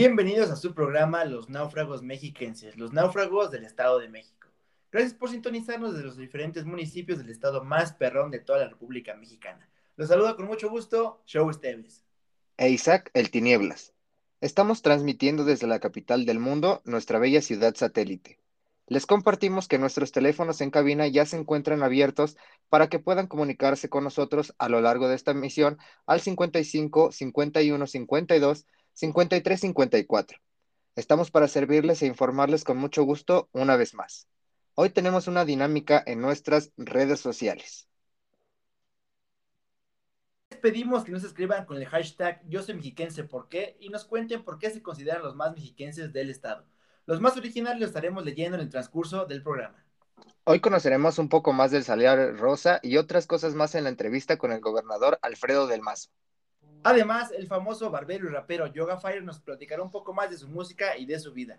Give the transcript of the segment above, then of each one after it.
Bienvenidos a su programa Los Náufragos Mexiquenses, los náufragos del Estado de México. Gracias por sintonizarnos desde los diferentes municipios del estado más perrón de toda la República Mexicana. Los saluda con mucho gusto, Show Esteves. E Isaac El Tinieblas. Estamos transmitiendo desde la capital del mundo, nuestra bella ciudad satélite. Les compartimos que nuestros teléfonos en cabina ya se encuentran abiertos para que puedan comunicarse con nosotros a lo largo de esta emisión al 55 51 52 5354. Estamos para servirles e informarles con mucho gusto una vez más. Hoy tenemos una dinámica en nuestras redes sociales. Les pedimos que nos escriban con el hashtag Yo soy mexiquense por qué y nos cuenten por qué se consideran los más mexiquenses del estado. Los más originales los estaremos leyendo en el transcurso del programa. Hoy conoceremos un poco más del Salar Rosa y otras cosas más en la entrevista con el gobernador Alfredo del Mazo. Además, el famoso barbero y rapero Yoga Fire nos platicará un poco más de su música y de su vida.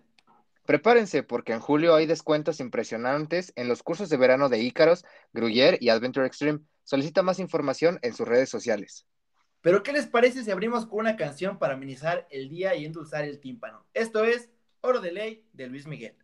Prepárense porque en julio hay descuentos impresionantes en los cursos de verano de Ícaros, Gruyère y Adventure Extreme. Solicita más información en sus redes sociales. Pero ¿qué les parece si abrimos con una canción para amenizar el día y endulzar el tímpano? Esto es Oro de Ley de Luis Miguel.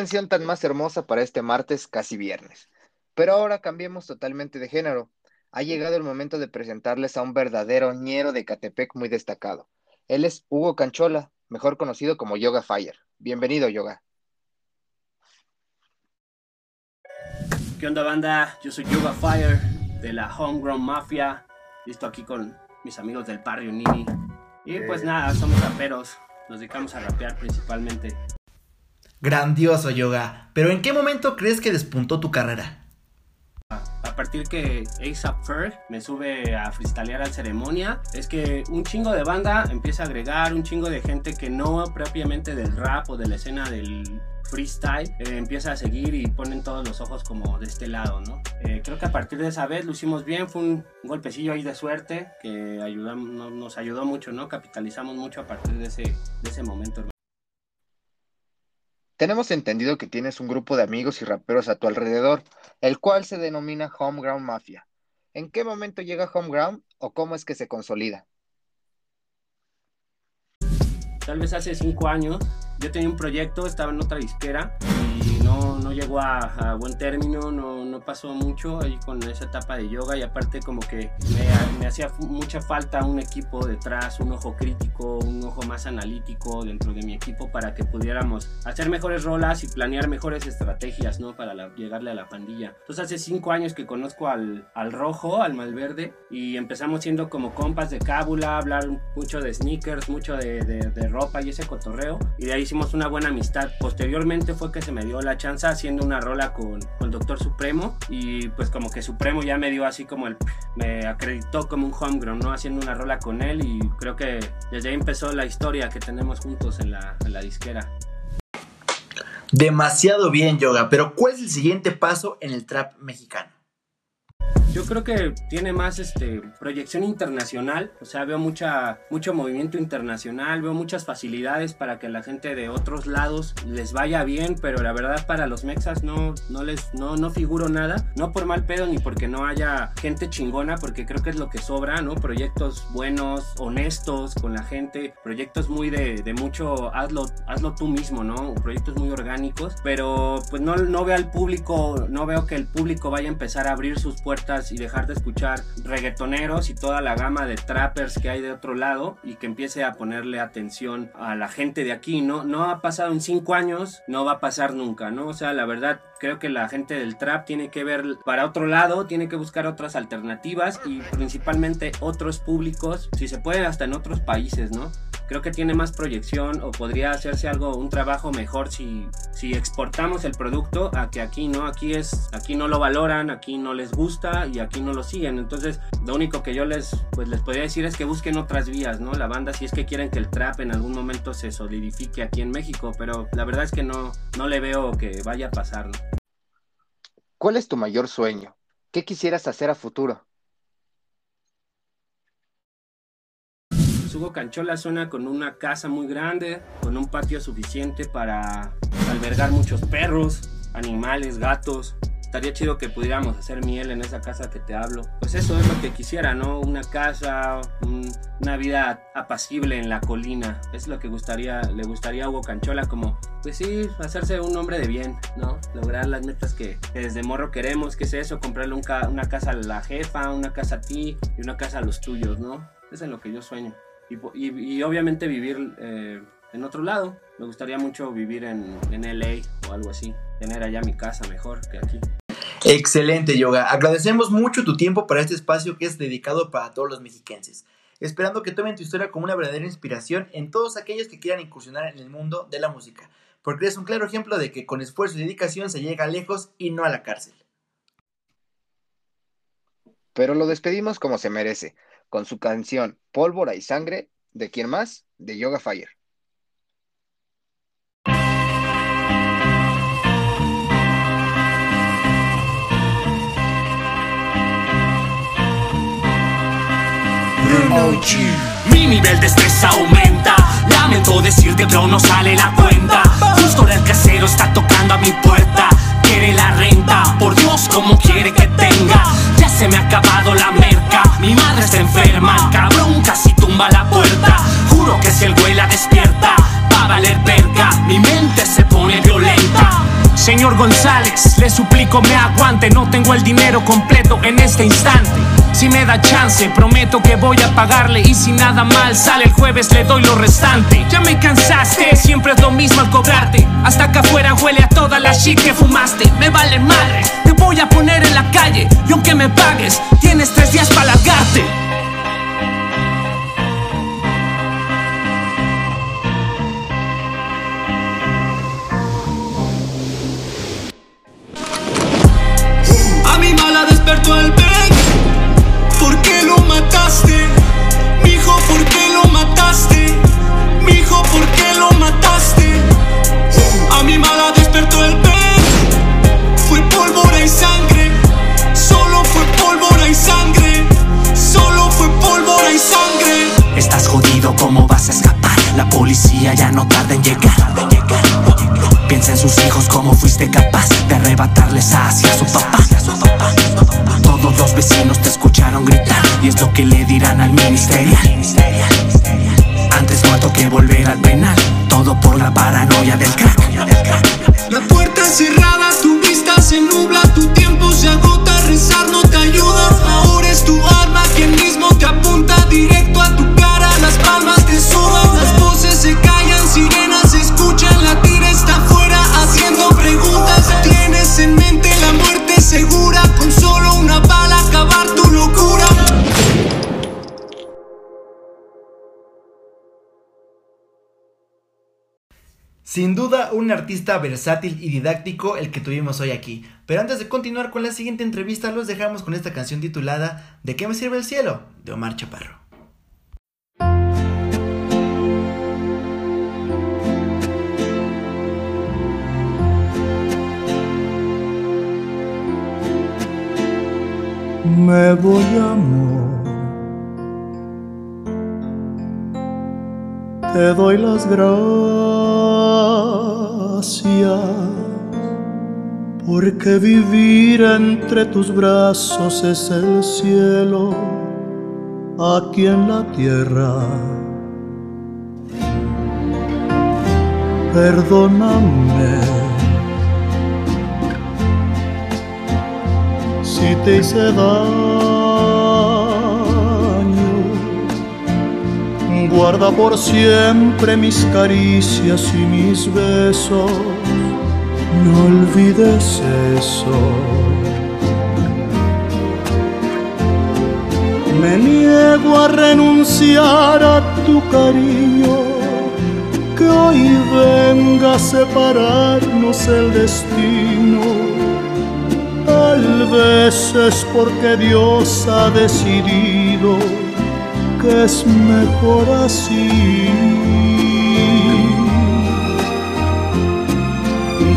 Canción tan más hermosa para este martes, casi viernes. Pero ahora cambiemos totalmente de género. Ha llegado el momento de presentarles a un verdadero ñero de Catepec muy destacado. Él es Hugo Canchola, mejor conocido como Yoga Fire. Bienvenido, Yoga. ¿Qué onda, banda? Yo soy Yoga Fire de la Homegrown Mafia. Listo aquí con mis amigos del barrio Nini. Y pues nada, somos raperos. Nos dedicamos a rapear principalmente. Grandioso, Yoga. Pero ¿en qué momento crees que despuntó tu carrera? A partir que ASAP Ferg me sube a freestylear al ceremonia, es que un chingo de banda empieza a agregar, un chingo de gente que no propiamente del rap o de la escena del freestyle eh, empieza a seguir y ponen todos los ojos como de este lado, ¿no? Eh, creo que a partir de esa vez lo hicimos bien, fue un golpecillo ahí de suerte que nos ayudó mucho, ¿no? Capitalizamos mucho a partir de ese, de ese momento. Tenemos entendido que tienes un grupo de amigos y raperos a tu alrededor, el cual se denomina Homeground Mafia. ¿En qué momento llega Homeground o cómo es que se consolida? Tal vez hace cinco años yo tenía un proyecto, estaba en otra disquera no, no llegó a, buen término, no, no, pasó mucho ahí con esa etapa de yoga y aparte como que me, me, hacía mucha falta un equipo detrás, un ojo crítico, un ojo más analítico dentro de mi equipo para que pudiéramos hacer mejores rolas y planear mejores estrategias, ¿no? Para llegarle a la pandilla. Entonces hace cinco años que conozco al, al rojo, al malverde y empezamos siendo como compas de cábula, hablar mucho de sneakers, mucho de, de, de ropa y ese cotorreo y de ahí hicimos una buena amistad. Posteriormente fue que se me dio la haciendo una rola con, con Doctor Supremo y pues como que Supremo ya me dio así como el... me acreditó como un homegrown, ¿no? Haciendo una rola con él y creo que desde ahí empezó la historia que tenemos juntos en la, en la disquera. Demasiado bien, Yoga, pero ¿cuál es el siguiente paso en el trap mexicano? Yo creo que tiene más este, proyección internacional, o sea, veo mucha, mucho movimiento internacional, veo muchas facilidades para que la gente de otros lados les vaya bien, pero la verdad para los mexas no, no les no, no figuro nada, no por mal pedo ni porque no haya gente chingona, porque creo que es lo que sobra, ¿no? Proyectos buenos, honestos con la gente, proyectos muy de, de mucho hazlo, hazlo tú mismo, ¿no? Proyectos muy orgánicos, pero pues no, no veo al público, no veo que el público vaya a empezar a abrir sus puertas y dejar de escuchar reggaetoneros y toda la gama de trappers que hay de otro lado y que empiece a ponerle atención a la gente de aquí, ¿no? No ha pasado en cinco años, no va a pasar nunca, ¿no? O sea, la verdad, creo que la gente del trap tiene que ver para otro lado, tiene que buscar otras alternativas y principalmente otros públicos, si se puede hasta en otros países, ¿no? Creo que tiene más proyección o podría hacerse algo, un trabajo mejor si, si exportamos el producto a que aquí no, aquí es, aquí no lo valoran, aquí no les gusta y aquí no lo siguen. Entonces, lo único que yo les, pues, les podría decir es que busquen otras vías, ¿no? La banda, si es que quieren que el trap en algún momento se solidifique aquí en México, pero la verdad es que no, no le veo que vaya a pasar. ¿Cuál es tu mayor sueño? ¿Qué quisieras hacer a futuro? Hugo Canchola suena con una casa muy grande, con un patio suficiente para albergar muchos perros, animales, gatos, estaría chido que pudiéramos hacer miel en esa casa que te hablo. Pues eso es lo que quisiera, ¿no? Una casa, una vida apacible en la colina. Es lo que gustaría, le gustaría a Hugo Canchola, como, pues sí, hacerse un hombre de bien, ¿no? Lograr las metas que, desde morro queremos, que es eso, comprarle una casa a la jefa, una casa a ti y una casa a los tuyos, ¿no? Eso es lo que yo sueño. Y, obviamente vivir eh, en otro lado. Me gustaría mucho vivir en, en LA o algo así. Tener allá mi casa mejor que aquí. Excelente, Yoga. Agradecemos mucho tu tiempo para este espacio que es dedicado para todos los mexiquenses. Esperando que tomen tu historia como una verdadera inspiración en todos aquellos que quieran incursionar en el mundo de la música, porque es un claro ejemplo de que con esfuerzo y dedicación se llega lejos y no a la cárcel. Pero lo despedimos como se merece, con su canción Pólvora y Sangre, ¿de quién más? De Yoga Fire. Mi nivel de estrés aumenta Lamento decirte pero no sale la cuenta Justo el casero está tocando a mi puerta Quiere la renta. Por Dios como quiere que tenga Ya se me ha acabado la merca. Mi madre está enferma. Cabrón casi tumba la puerta. Juro que si el güey la despierta Va a valer verga. Mi mente se pone violenta. Señor González, le suplico me aguante, no tengo el dinero completo en este instante. Si me da chance, prometo que voy a pagarle y si nada mal sale el jueves le doy lo restante. Ya me cansaste, siempre es lo mismo al cobrarte. Hasta acá afuera huele a toda la shit que fumaste. Me vale madre, te voy a poner en la calle y aunque me pagues, tienes tres días para largarte. Lo que le dirán al ministerial. Antes muerto que volver al penal, todo por la paranoia del crack. La puerta cerrada, duda, un artista versátil y didáctico el que tuvimos hoy aquí. Pero antes de continuar con la siguiente entrevista, los dejamos con esta canción titulada ¿De qué me sirve el cielo? de Omar Chaparro. Me voy amor, te doy las porque vivir entre tus brazos es el cielo aquí en la tierra. Perdóname si te hice daño. Guarda por siempre mis caricias y mis besos. No olvides eso. Me niego a renunciar a tu cariño, que hoy venga a separarnos el destino. Tal vez es porque Dios ha decidido que es mejor así.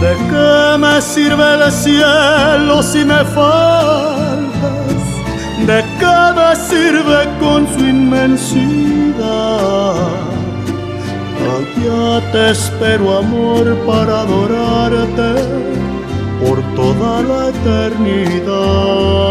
¿De qué me sirve el cielo si me faltas? ¿De qué me sirve con su inmensidad? Allá te espero amor para adorarte por toda la eternidad.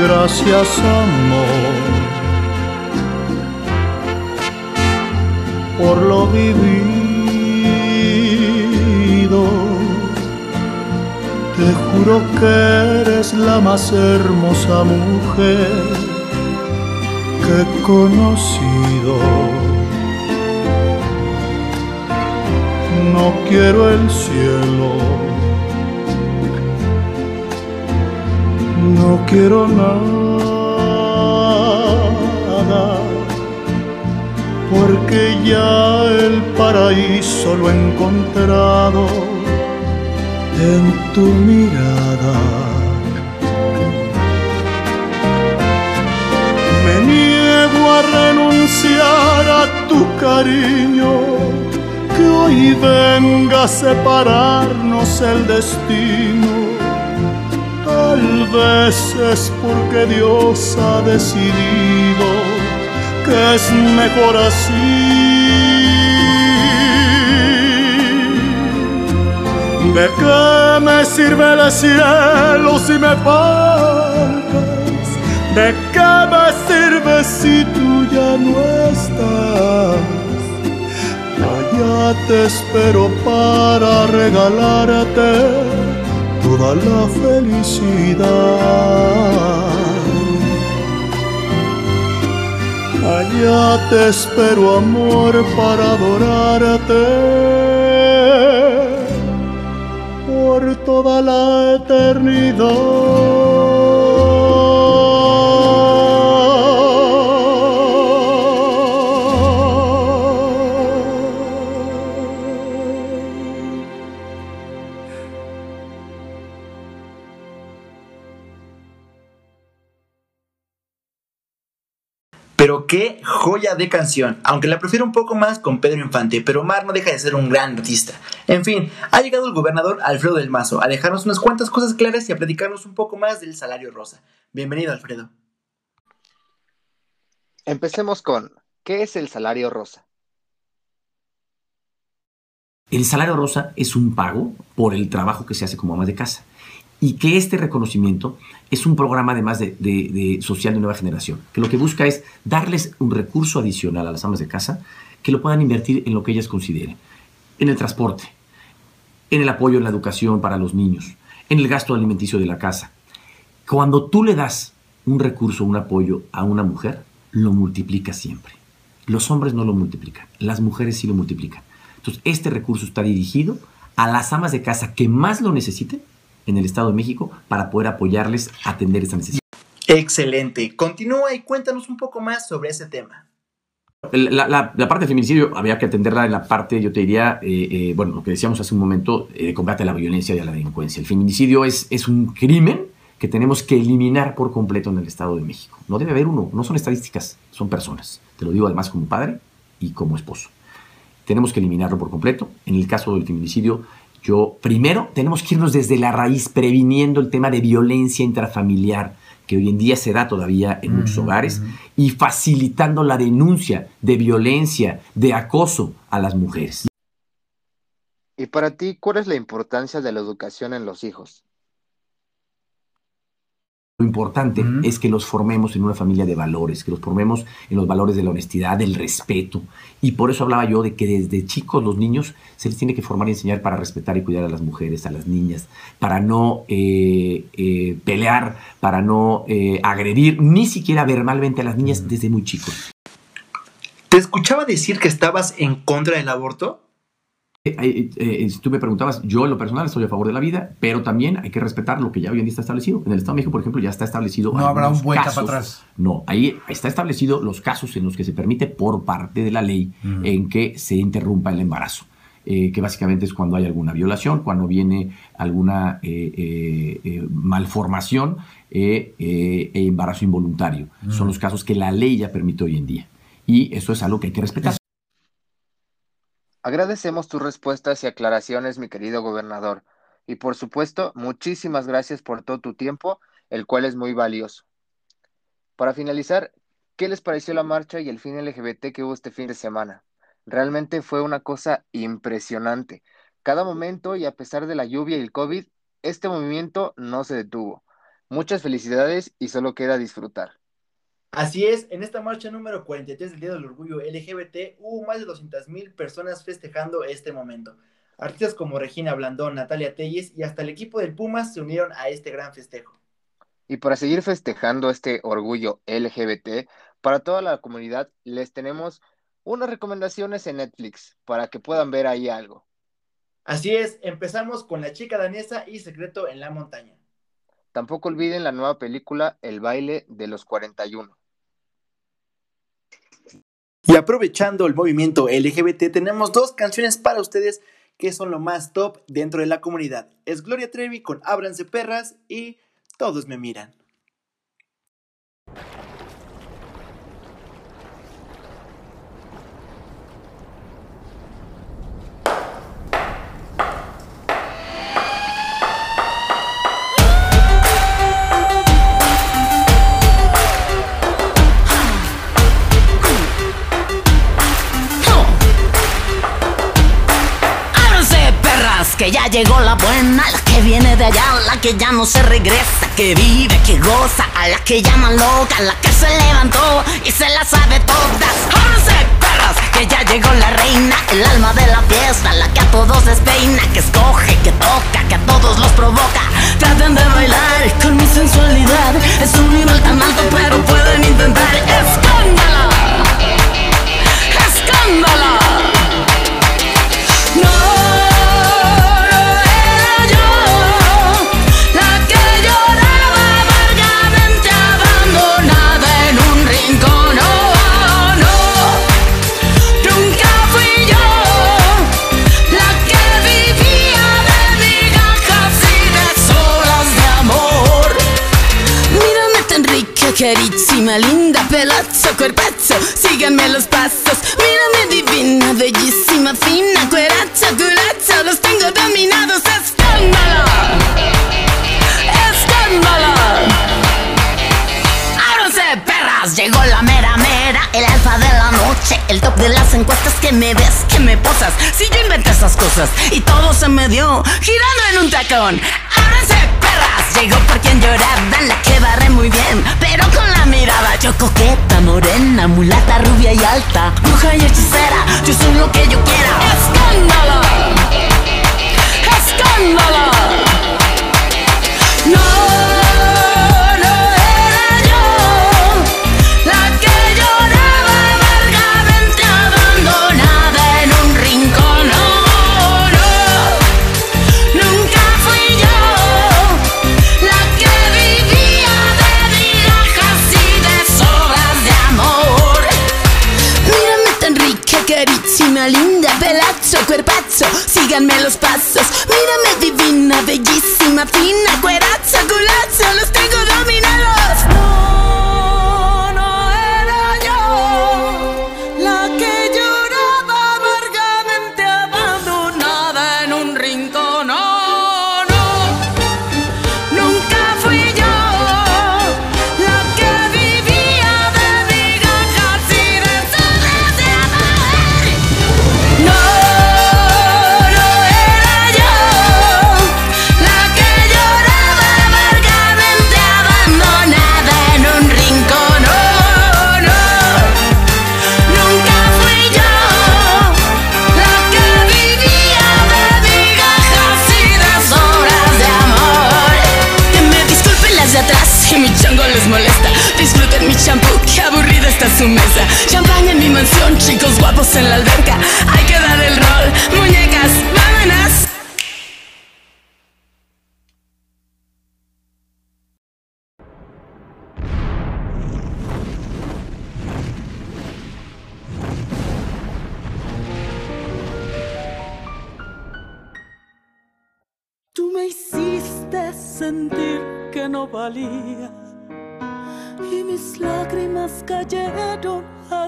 Gracias amor por lo vivido. Te juro que eres la más hermosa mujer que he conocido. No quiero el cielo. No quiero nada, porque ya el paraíso lo he encontrado en tu mirada. Me niego a renunciar a tu cariño, que hoy venga a separarnos el destino Tal vez es porque Dios ha decidido que es mejor así. ¿De qué me sirve el cielo si me faltas? ¿De qué me sirve si tú ya no estás? Allá te espero para regalarte toda la felicidad. Allá te espero amor para adorarte por toda la eternidad. Pero qué joya de canción, aunque la prefiero un poco más con Pedro Infante, pero Omar no deja de ser un gran artista. En fin, ha llegado el gobernador Alfredo del Mazo a dejarnos unas cuantas cosas claras y a platicarnos un poco más del salario rosa. Bienvenido, Alfredo. Empecemos con, ¿qué es el salario rosa? El salario rosa es un pago por el trabajo que se hace como ama de casa y que este reconocimiento es un programa además de, de, de, social de nueva generación, que lo que busca es darles un recurso adicional a las amas de casa que lo puedan invertir en lo que ellas consideren, en el transporte, en el apoyo en la educación para los niños, en el gasto alimenticio de la casa. Cuando tú le das un recurso, un apoyo a una mujer, lo multiplica siempre. Los hombres no lo multiplican, las mujeres sí lo multiplican. Entonces, este recurso está dirigido a las amas de casa que más lo necesiten en el Estado de México para poder apoyarles a atender esa necesidad. Excelente. Continúa y cuéntanos un poco más sobre ese tema. La, la, la, parte del feminicidio había que atenderla en la parte, yo te diría, eh, eh, bueno, lo que decíamos hace un momento, eh, de combate a la violencia y a la delincuencia. El feminicidio es, es un crimen que tenemos que eliminar por completo en el Estado de México. No debe haber uno, no son estadísticas, son personas. Te lo digo además como padre y como esposo. Tenemos que eliminarlo por completo. En el caso del feminicidio, yo, primero, tenemos que irnos desde la raíz previniendo el tema de violencia intrafamiliar, que hoy en día se da todavía en muchos hogares, y facilitando la denuncia de violencia, de acoso a las mujeres. ¿Y para ti cuál es la importancia de la educación en los hijos? Lo importante uh -huh. es que los formemos en una familia de valores, que los formemos en los valores de la honestidad, del respeto. Y por eso hablaba yo de que desde chicos los niños se les tiene que formar y enseñar para respetar y cuidar a las mujeres, a las niñas, para no eh, eh, pelear, para no eh, agredir, ni siquiera verbalmente a las niñas uh -huh. desde muy chicos. ¿Te escuchaba decir que estabas en contra del aborto? Eh, eh, si tú me preguntabas, yo en lo personal estoy a favor de la vida, pero también hay que respetar lo que ya hoy en día está establecido. En el Estado de México, por ejemplo, ya está establecido. No habrá un vuelta casos, para atrás. No, ahí está establecido los casos en los que se permite por parte de la ley uh -huh. en que se interrumpa el embarazo. Eh, que básicamente es cuando hay alguna violación, cuando viene alguna eh, malformación e embarazo involuntario. Uh -huh. Son los casos que la ley ya permite hoy en día. Y eso es algo que hay que respetar. Agradecemos tus respuestas y aclaraciones, mi querido gobernador. Y por supuesto, muchísimas gracias por todo tu tiempo, el cual es muy valioso. Para finalizar, ¿qué les pareció la marcha y el fin LGBT que hubo este fin de semana? Realmente fue una cosa impresionante. Cada momento y a pesar de la lluvia y el COVID, este movimiento no se detuvo. Muchas felicidades y solo queda disfrutar. Así es, en esta marcha número 43 del Día del Orgullo LGBT hubo más de 200.000 personas festejando este momento. Artistas como Regina Blandón, Natalia Telles y hasta el equipo del Pumas se unieron a este gran festejo. Y para seguir festejando este orgullo LGBT, para toda la comunidad les tenemos unas recomendaciones en Netflix para que puedan ver ahí algo. Así es, empezamos con La chica danesa y Secreto en la montaña. Tampoco olviden la nueva película El baile de los 41. Y aprovechando el movimiento LGBT, tenemos dos canciones para ustedes que son lo más top dentro de la comunidad. Es Gloria Trevi con Ábranse Perras y Todos me miran. Llegó la buena, la que viene de allá, la que ya no se regresa, que vive, que goza, a la que llaman loca, la que se levantó y se la sabe todas. ¡Jódense, perras! Que ya llegó la reina, el alma de la fiesta, la que a todos despeina, que escoge, que toca, que a todos los provoca. Traten de bailar con mi sensualidad, es un nivel tan alto, pero pueden intentar. ¡Escándalo! ¡Escándalo! Rica, carísima, linda, pelazo, cuerpazo, síganme los pasos. Mírame divina, bellísima, fina, cuerazo, culazo, noche, el top de las encuestas que me ves, que me posas. Si yo inventé esas cosas y todo se me dio girando en un tacón. ¡Ábranse, perras! Llegó por quien lloraba, la que barre muy bien, pero con la mirada. Yo coqueta, morena, mulata, rubia y alta, bruja y hechicera. Yo soy lo que yo quiera. ¡Escándalo! ¡Escándalo! Síganme los pasos. Mírame divina, bellísima, fina,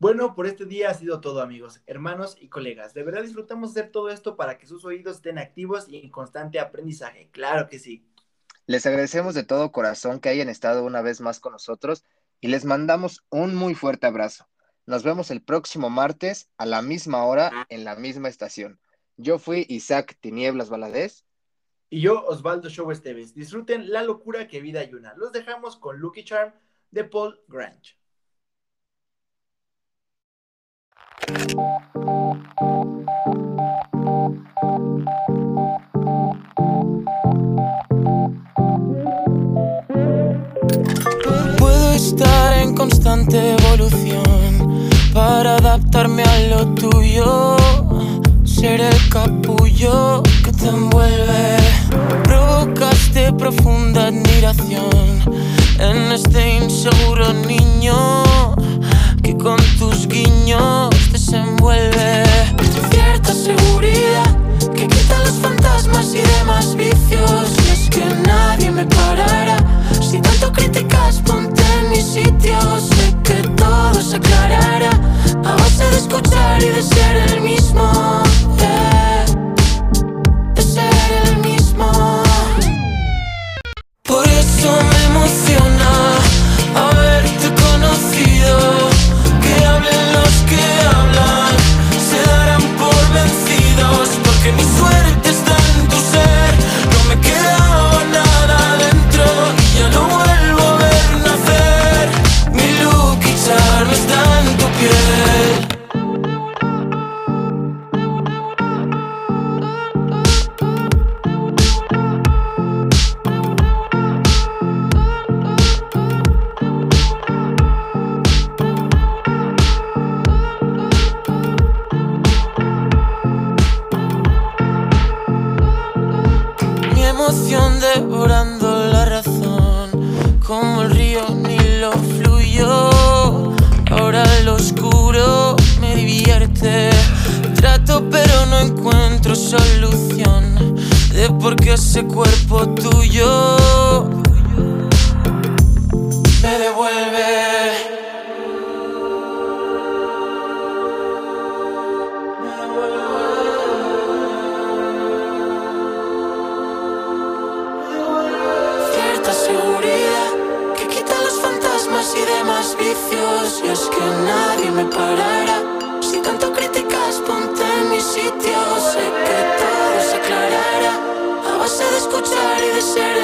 Bueno, por este día ha sido todo, amigos, hermanos y colegas. De verdad disfrutamos hacer todo esto para que sus oídos estén activos y en constante aprendizaje. Claro que sí. Les agradecemos de todo corazón que hayan estado una vez más con nosotros y les mandamos un muy fuerte abrazo. Nos vemos el próximo martes a la misma hora en la misma estación. Yo fui Isaac Tinieblas Valadez. Y yo, Osvaldo Show Esteves. Disfruten la locura que vida hay una. Los dejamos con Lucky Charm de Paul Grange. Puedo estar en constante evolución para adaptarme a lo tuyo. Ser el capullo que te envuelve. Provocaste profunda admiración en este inseguro devorando la razón, como el río Nilo fluyó. Ahora lo oscuro me divierte. Trato pero no encuentro solución de por qué ese cuerpo tuyo me devuelve. Que nadie me parará. Si tanto criticas, ponte en mi sitio. Sé que todo se aclarará a base de escuchar y de ser